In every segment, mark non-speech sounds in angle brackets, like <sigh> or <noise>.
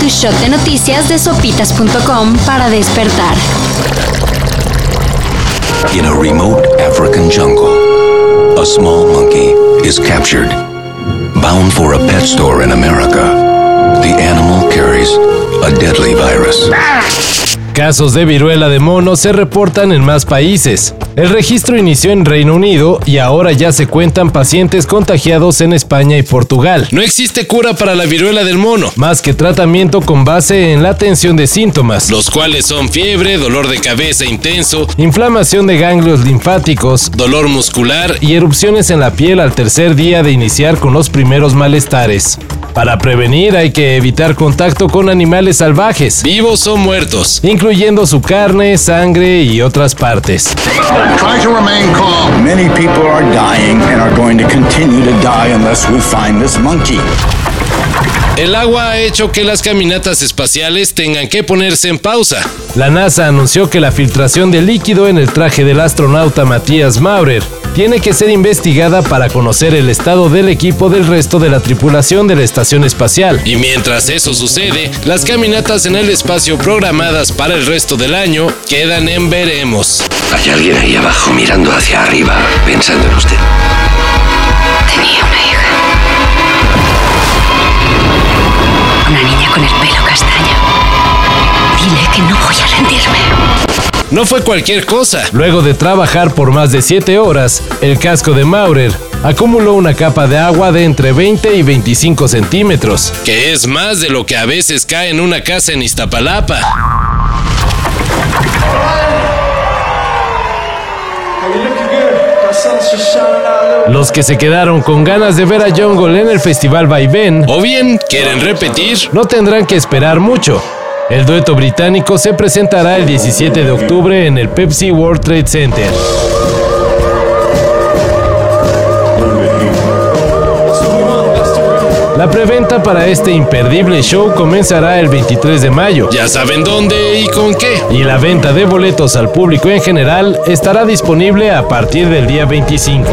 Tu shot de noticias de sopitas.com para despertar. In a remote African jungle, a small monkey is captured. Bound for a pet store in America, the animal carries a deadly virus. Casos de viruela de mono se reportan en más países. El registro inició en Reino Unido y ahora ya se cuentan pacientes contagiados en España y Portugal. No existe cura para la viruela del mono, más que tratamiento con base en la atención de síntomas, los cuales son fiebre, dolor de cabeza intenso, inflamación de ganglios linfáticos, dolor muscular y erupciones en la piel al tercer día de iniciar con los primeros malestares. Para prevenir hay que evitar contacto con animales salvajes, vivos o muertos, incluyendo su carne, sangre y otras partes. Try to remain calm. Many people are dying and are going to continue to die unless we find this monkey. El agua ha hecho que las caminatas espaciales tengan que ponerse en pausa. La NASA anunció que la filtración de líquido en el traje del astronauta Matías Maurer tiene que ser investigada para conocer el estado del equipo del resto de la tripulación de la estación espacial. Y mientras eso sucede, las caminatas en el espacio programadas para el resto del año quedan en veremos. Hay alguien ahí abajo mirando hacia arriba, pensando en usted. No fue cualquier cosa. Luego de trabajar por más de 7 horas, el casco de Maurer acumuló una capa de agua de entre 20 y 25 centímetros, que es más de lo que a veces cae en una casa en Iztapalapa. Los que se quedaron con ganas de ver a Jungle en el festival Vaivén, o bien quieren repetir, no tendrán que esperar mucho. El dueto británico se presentará el 17 de octubre en el Pepsi World Trade Center. La preventa para este imperdible show comenzará el 23 de mayo. Ya saben dónde y con qué. Y la venta de boletos al público en general estará disponible a partir del día 25.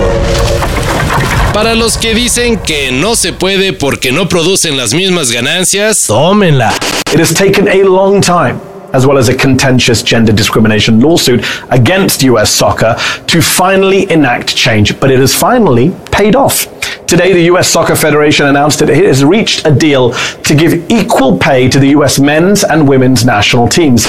Para los que dicen que no se puede porque no producen las mismas ganancias, tómenla. It has taken a long time, as well as a contentious gender discrimination lawsuit against US soccer, to finally enact change, but it has finally paid off. Today, the US Soccer Federation announced that it has reached a deal to give equal pay to the US men's and women's national teams.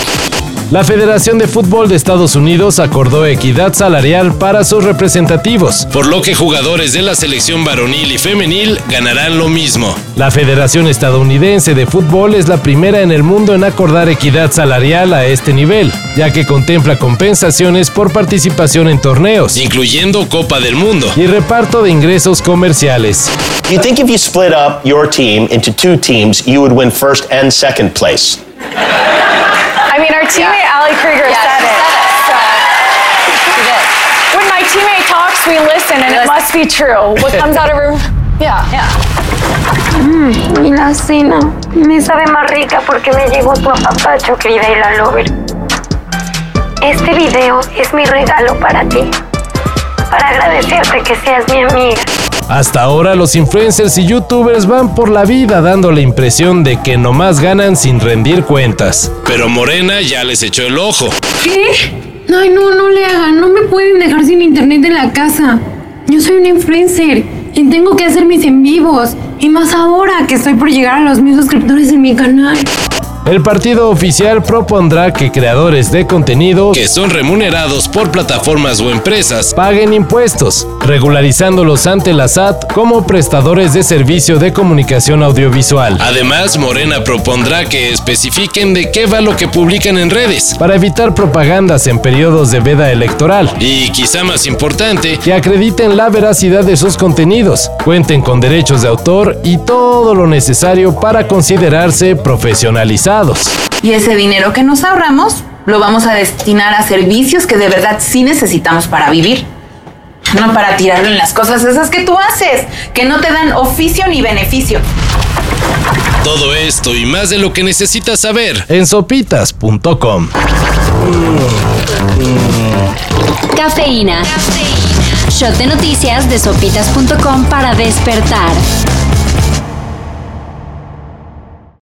La Federación de Fútbol de Estados Unidos acordó equidad salarial para sus representativos, por lo que jugadores de la selección varonil y femenil ganarán lo mismo. La Federación Estadounidense de Fútbol es la primera en el mundo en acordar equidad salarial a este nivel, ya que contempla compensaciones por participación en torneos, incluyendo Copa del Mundo, y reparto de ingresos comerciales. You think if you split up your team into two teams, you would win first and second place? I mean, our teammate Krieger said it. So. When my teammate talks, we listen, and it must be true. What <laughs> comes out of her, yeah, yeah. Y la cena me sabe más rica porque me llegó tu apapacho, querida Lover. Este video es mi regalo para ti, para agradecerte que seas mi amiga. Hasta ahora los influencers y youtubers van por la vida dando la impresión de que nomás ganan sin rendir cuentas. Pero Morena ya les echó el ojo. ¿Qué? Ay, no, no le hagan. No me pueden dejar sin internet en la casa. Yo soy un influencer y tengo que hacer mis en vivos. Y más ahora que estoy por llegar a los mil suscriptores en mi canal. El partido oficial propondrá que creadores de contenido que son remunerados por plataformas o empresas paguen impuestos, regularizándolos ante la SAT como prestadores de servicio de comunicación audiovisual. Además, Morena propondrá que especifiquen de qué va lo que publican en redes, para evitar propagandas en periodos de veda electoral. Y quizá más importante, que acrediten la veracidad de sus contenidos, cuenten con derechos de autor y todo lo necesario para considerarse profesionalizados. Y ese dinero que nos ahorramos lo vamos a destinar a servicios que de verdad sí necesitamos para vivir. No para tirarlo en las cosas esas que tú haces, que no te dan oficio ni beneficio. Todo esto y más de lo que necesitas saber en sopitas.com. Cafeína. Shot de noticias de sopitas.com para despertar.